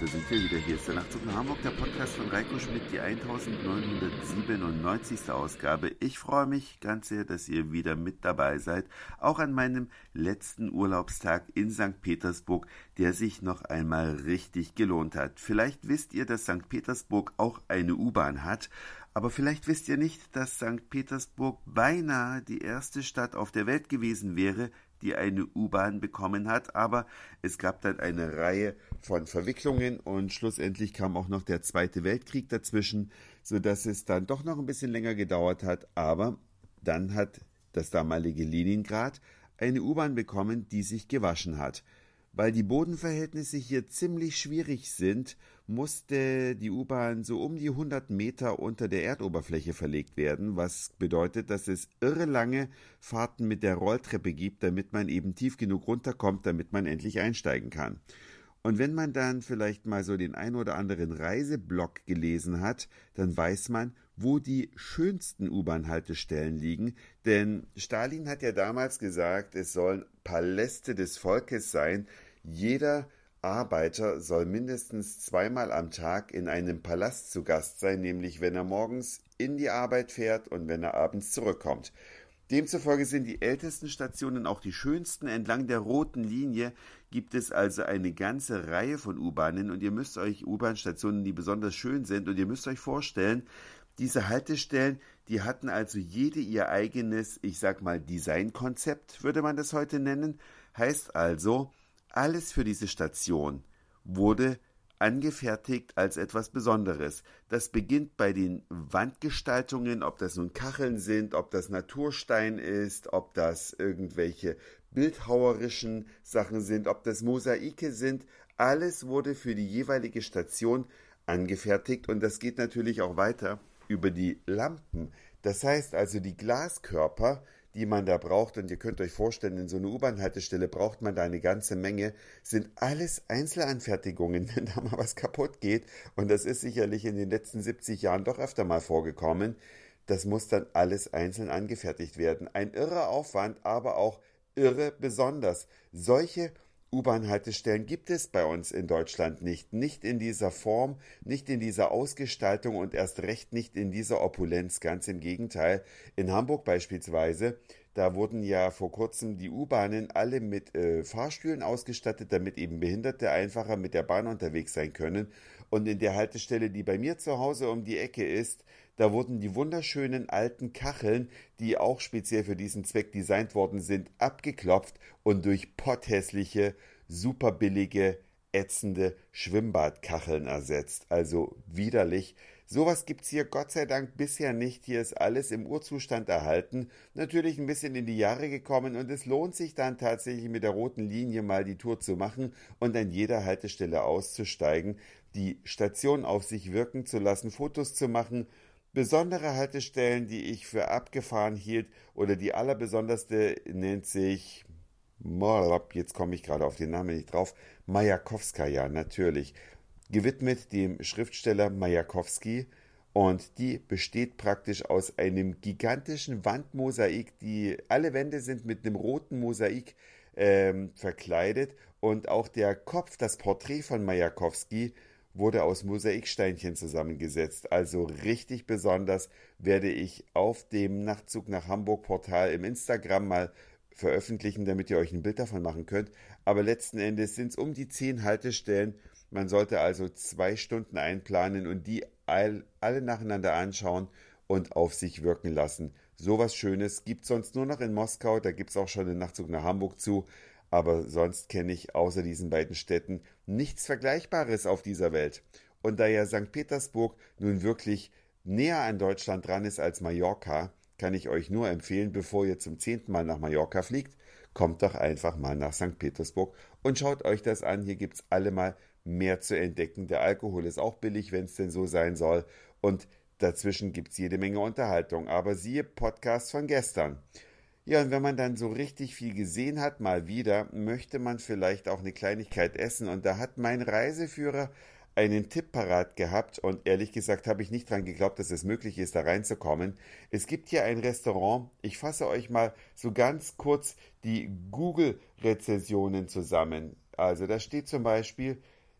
da sind wir wieder. Hier ist der Nachtzug nach Hamburg, der Podcast von Reiko Schmidt, die 1997. Ausgabe. Ich freue mich ganz sehr, dass ihr wieder mit dabei seid. Auch an meinem letzten Urlaubstag in St. Petersburg, der sich noch einmal richtig gelohnt hat. Vielleicht wisst ihr, dass St. Petersburg auch eine U-Bahn hat. Aber vielleicht wisst ihr nicht, dass St. Petersburg beinahe die erste Stadt auf der Welt gewesen wäre, die eine U-Bahn bekommen hat, aber es gab dann eine Reihe von Verwicklungen und schlussendlich kam auch noch der Zweite Weltkrieg dazwischen, so dass es dann doch noch ein bisschen länger gedauert hat, aber dann hat das damalige Leningrad eine U-Bahn bekommen, die sich gewaschen hat. Weil die Bodenverhältnisse hier ziemlich schwierig sind, musste die U-Bahn so um die 100 Meter unter der Erdoberfläche verlegt werden, was bedeutet, dass es irre lange Fahrten mit der Rolltreppe gibt, damit man eben tief genug runterkommt, damit man endlich einsteigen kann. Und wenn man dann vielleicht mal so den ein oder anderen Reiseblock gelesen hat, dann weiß man, wo die schönsten U-Bahn-Haltestellen liegen. Denn Stalin hat ja damals gesagt, es sollen Paläste des Volkes sein, jeder Arbeiter soll mindestens zweimal am Tag in einem Palast zu Gast sein, nämlich wenn er morgens in die Arbeit fährt und wenn er abends zurückkommt. Demzufolge sind die ältesten Stationen auch die schönsten. Entlang der roten Linie gibt es also eine ganze Reihe von U-Bahnen und ihr müsst euch U-Bahn-Stationen, die besonders schön sind, und ihr müsst euch vorstellen, diese Haltestellen, die hatten also jede ihr eigenes, ich sag mal, Designkonzept, würde man das heute nennen. Heißt also, alles für diese Station wurde angefertigt als etwas Besonderes. Das beginnt bei den Wandgestaltungen, ob das nun Kacheln sind, ob das Naturstein ist, ob das irgendwelche bildhauerischen Sachen sind, ob das Mosaike sind. Alles wurde für die jeweilige Station angefertigt und das geht natürlich auch weiter über die Lampen. Das heißt also, die Glaskörper die man da braucht, und ihr könnt euch vorstellen, in so einer U-Bahn-Haltestelle braucht man da eine ganze Menge, sind alles Einzelanfertigungen, wenn da mal was kaputt geht. Und das ist sicherlich in den letzten 70 Jahren doch öfter mal vorgekommen. Das muss dann alles einzeln angefertigt werden. Ein irrer Aufwand, aber auch irre besonders. Solche U-Bahn-Haltestellen gibt es bei uns in Deutschland nicht. Nicht in dieser Form, nicht in dieser Ausgestaltung und erst recht nicht in dieser Opulenz. Ganz im Gegenteil. In Hamburg beispielsweise, da wurden ja vor kurzem die U-Bahnen alle mit äh, Fahrstühlen ausgestattet, damit eben Behinderte einfacher mit der Bahn unterwegs sein können. Und in der Haltestelle, die bei mir zu Hause um die Ecke ist, da wurden die wunderschönen alten Kacheln, die auch speziell für diesen Zweck designt worden sind, abgeklopft und durch potthässliche, super billige, ätzende Schwimmbadkacheln ersetzt. Also widerlich. Sowas gibt's hier Gott sei Dank bisher nicht. Hier ist alles im Urzustand erhalten. Natürlich ein bisschen in die Jahre gekommen und es lohnt sich dann tatsächlich mit der roten Linie mal die Tour zu machen und an jeder Haltestelle auszusteigen, die Station auf sich wirken zu lassen, Fotos zu machen Besondere Haltestellen, die ich für abgefahren hielt, oder die allerbesonderste nennt sich, jetzt komme ich gerade auf den Namen nicht drauf, Majakowskaja, natürlich. Gewidmet dem Schriftsteller Majakowski. Und die besteht praktisch aus einem gigantischen Wandmosaik. Die alle Wände sind mit einem roten Mosaik ähm, verkleidet und auch der Kopf, das Porträt von Majakowski, wurde aus Mosaiksteinchen zusammengesetzt. Also richtig besonders werde ich auf dem Nachtzug nach Hamburg Portal im Instagram mal veröffentlichen, damit ihr euch ein Bild davon machen könnt. Aber letzten Endes sind es um die zehn Haltestellen. Man sollte also zwei Stunden einplanen und die all, alle nacheinander anschauen und auf sich wirken lassen. Sowas Schönes gibt sonst nur noch in Moskau. Da gibt es auch schon einen Nachtzug nach Hamburg zu aber sonst kenne ich außer diesen beiden Städten nichts Vergleichbares auf dieser Welt. Und da ja St. Petersburg nun wirklich näher an Deutschland dran ist als Mallorca, kann ich euch nur empfehlen, bevor ihr zum zehnten Mal nach Mallorca fliegt, kommt doch einfach mal nach St. Petersburg und schaut euch das an. Hier gibt's allemal mehr zu entdecken. Der Alkohol ist auch billig, wenn es denn so sein soll. Und dazwischen gibt's jede Menge Unterhaltung. Aber siehe Podcast von gestern. Ja, und wenn man dann so richtig viel gesehen hat, mal wieder, möchte man vielleicht auch eine Kleinigkeit essen. Und da hat mein Reiseführer einen Tipp parat gehabt und ehrlich gesagt habe ich nicht dran geglaubt, dass es möglich ist, da reinzukommen. Es gibt hier ein Restaurant. Ich fasse euch mal so ganz kurz die Google-Rezensionen zusammen. Also da steht zum Beispiel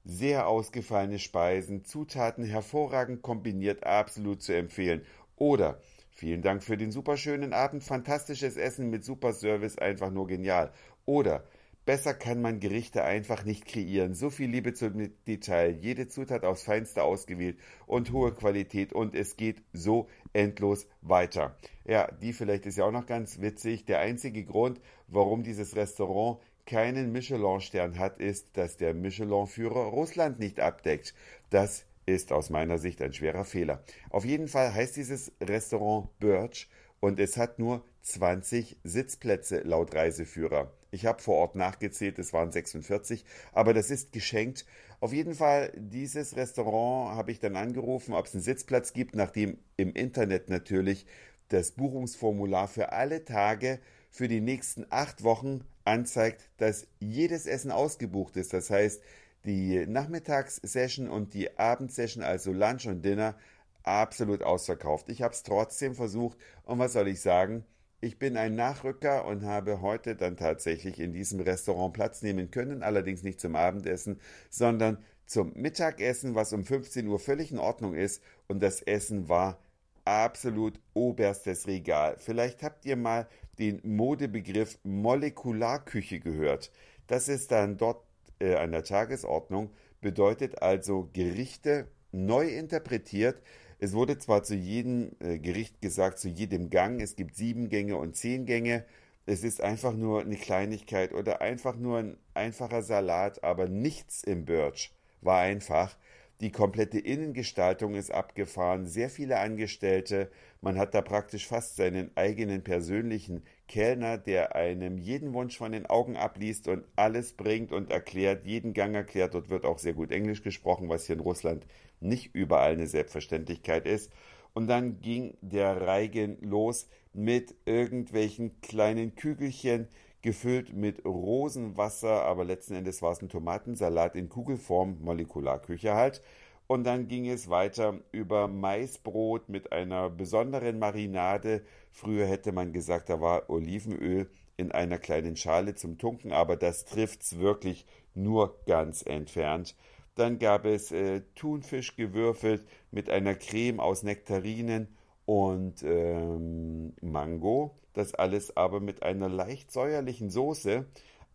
sehr ausgefallene Speisen, Zutaten hervorragend kombiniert, absolut zu empfehlen. Oder vielen Dank für den superschönen Abend, fantastisches Essen mit super Service, einfach nur genial. Oder Besser kann man Gerichte einfach nicht kreieren. So viel Liebe zum Detail, jede Zutat aufs Feinste ausgewählt und hohe Qualität und es geht so endlos weiter. Ja, die vielleicht ist ja auch noch ganz witzig. Der einzige Grund, warum dieses Restaurant keinen Michelin-Stern hat, ist, dass der Michelin-Führer Russland nicht abdeckt. Das ist aus meiner Sicht ein schwerer Fehler. Auf jeden Fall heißt dieses Restaurant Birch und es hat nur 20 Sitzplätze laut Reiseführer. Ich habe vor Ort nachgezählt, es waren 46, aber das ist geschenkt. Auf jeden Fall, dieses Restaurant habe ich dann angerufen, ob es einen Sitzplatz gibt, nachdem im Internet natürlich das Buchungsformular für alle Tage für die nächsten acht Wochen anzeigt, dass jedes Essen ausgebucht ist. Das heißt, die Nachmittagssession und die Abendsession, also Lunch und Dinner, absolut ausverkauft. Ich habe es trotzdem versucht und was soll ich sagen? Ich bin ein Nachrücker und habe heute dann tatsächlich in diesem Restaurant Platz nehmen können, allerdings nicht zum Abendessen, sondern zum Mittagessen, was um 15 Uhr völlig in Ordnung ist und das Essen war absolut oberstes Regal. Vielleicht habt ihr mal den Modebegriff Molekularküche gehört. Das ist dann dort äh, an der Tagesordnung, bedeutet also Gerichte neu interpretiert, es wurde zwar zu jedem äh, Gericht gesagt, zu jedem Gang, es gibt sieben Gänge und zehn Gänge. Es ist einfach nur eine Kleinigkeit oder einfach nur ein einfacher Salat, aber nichts im Birch war einfach. Die komplette Innengestaltung ist abgefahren, sehr viele Angestellte. Man hat da praktisch fast seinen eigenen persönlichen Kellner, der einem jeden Wunsch von den Augen abliest und alles bringt und erklärt, jeden Gang erklärt. Dort wird auch sehr gut Englisch gesprochen, was hier in Russland nicht überall eine Selbstverständlichkeit ist. Und dann ging der Reigen los mit irgendwelchen kleinen Kügelchen, gefüllt mit Rosenwasser, aber letzten Endes war es ein Tomatensalat in Kugelform, Molekularküche halt. Und dann ging es weiter über Maisbrot mit einer besonderen Marinade. Früher hätte man gesagt, da war Olivenöl in einer kleinen Schale zum Tunken, aber das trifft's wirklich nur ganz entfernt. Dann gab es äh, Thunfisch gewürfelt mit einer Creme aus Nektarinen und ähm, Mango. Das alles aber mit einer leicht säuerlichen Soße.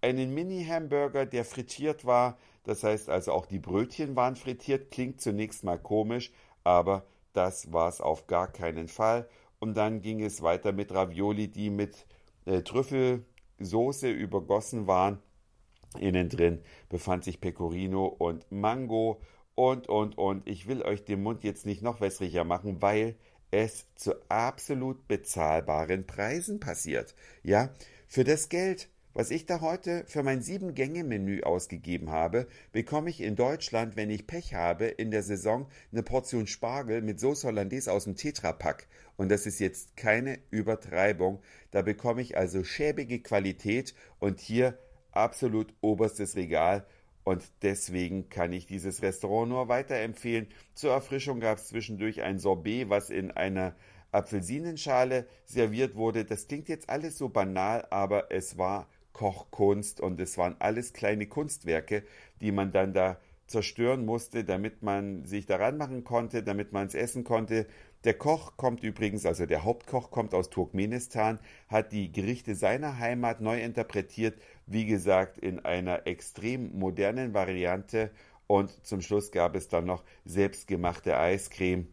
Einen Mini-Hamburger, der frittiert war. Das heißt also auch die Brötchen waren frittiert. Klingt zunächst mal komisch, aber das war es auf gar keinen Fall. Und dann ging es weiter mit Ravioli, die mit äh, Trüffelsoße übergossen waren Innen drin befand sich Pecorino und Mango und, und, und. Ich will euch den Mund jetzt nicht noch wässriger machen, weil es zu absolut bezahlbaren Preisen passiert. Ja, für das Geld, was ich da heute für mein Sieben-Gänge-Menü ausgegeben habe, bekomme ich in Deutschland, wenn ich Pech habe, in der Saison eine Portion Spargel mit Sauce Hollandaise aus dem Tetrapack. Und das ist jetzt keine Übertreibung. Da bekomme ich also schäbige Qualität und hier absolut oberstes Regal und deswegen kann ich dieses Restaurant nur weiterempfehlen. Zur Erfrischung gab es zwischendurch ein Sorbet, was in einer Apfelsinenschale serviert wurde. Das klingt jetzt alles so banal, aber es war Kochkunst und es waren alles kleine Kunstwerke, die man dann da zerstören musste, damit man sich daran machen konnte, damit man es essen konnte. Der Koch kommt übrigens, also der Hauptkoch kommt aus Turkmenistan, hat die Gerichte seiner Heimat neu interpretiert, wie gesagt, in einer extrem modernen Variante. Und zum Schluss gab es dann noch selbstgemachte Eiscreme,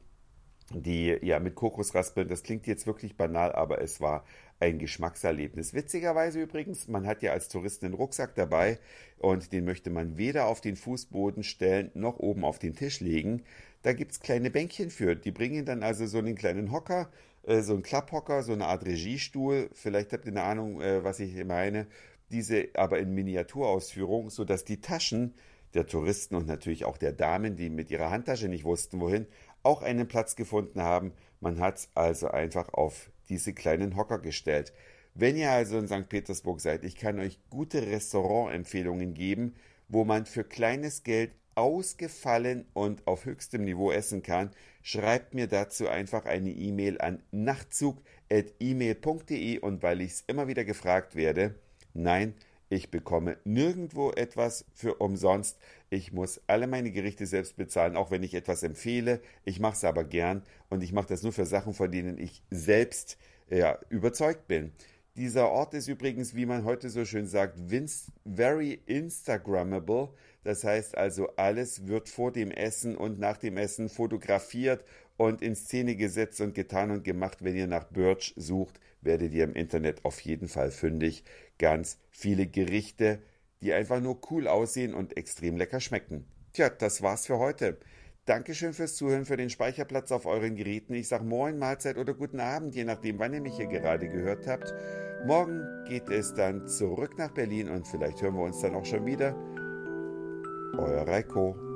die ja mit Kokosraspeln, das klingt jetzt wirklich banal, aber es war ein Geschmackserlebnis. Witzigerweise übrigens, man hat ja als Tourist einen Rucksack dabei und den möchte man weder auf den Fußboden stellen noch oben auf den Tisch legen. Da gibt's kleine Bänkchen für. Die bringen dann also so einen kleinen Hocker, äh, so einen Klapphocker, so eine Art Regiestuhl. Vielleicht habt ihr eine Ahnung, äh, was ich meine. Diese aber in Miniaturausführung, sodass die Taschen der Touristen und natürlich auch der Damen, die mit ihrer Handtasche nicht wussten, wohin, auch einen Platz gefunden haben. Man hat's also einfach auf diese kleinen Hocker gestellt. Wenn ihr also in St. Petersburg seid, ich kann euch gute Restaurantempfehlungen geben, wo man für kleines Geld ausgefallen und auf höchstem Niveau essen kann, schreibt mir dazu einfach eine E-Mail an nachtzug.email.de und weil ich es immer wieder gefragt werde, nein, ich bekomme nirgendwo etwas für umsonst. Ich muss alle meine Gerichte selbst bezahlen, auch wenn ich etwas empfehle. Ich mache es aber gern und ich mache das nur für Sachen, von denen ich selbst ja, überzeugt bin. Dieser Ort ist übrigens, wie man heute so schön sagt, very Instagrammable. Das heißt also, alles wird vor dem Essen und nach dem Essen fotografiert und in Szene gesetzt und getan und gemacht. Wenn ihr nach Birch sucht, werdet ihr im Internet auf jeden Fall fündig. Ganz viele Gerichte, die einfach nur cool aussehen und extrem lecker schmecken. Tja, das war's für heute. Dankeschön fürs Zuhören, für den Speicherplatz auf euren Geräten. Ich sage Moin, Mahlzeit oder guten Abend, je nachdem, wann ihr mich hier gerade gehört habt. Morgen geht es dann zurück nach Berlin und vielleicht hören wir uns dann auch schon wieder. Euer Reiko.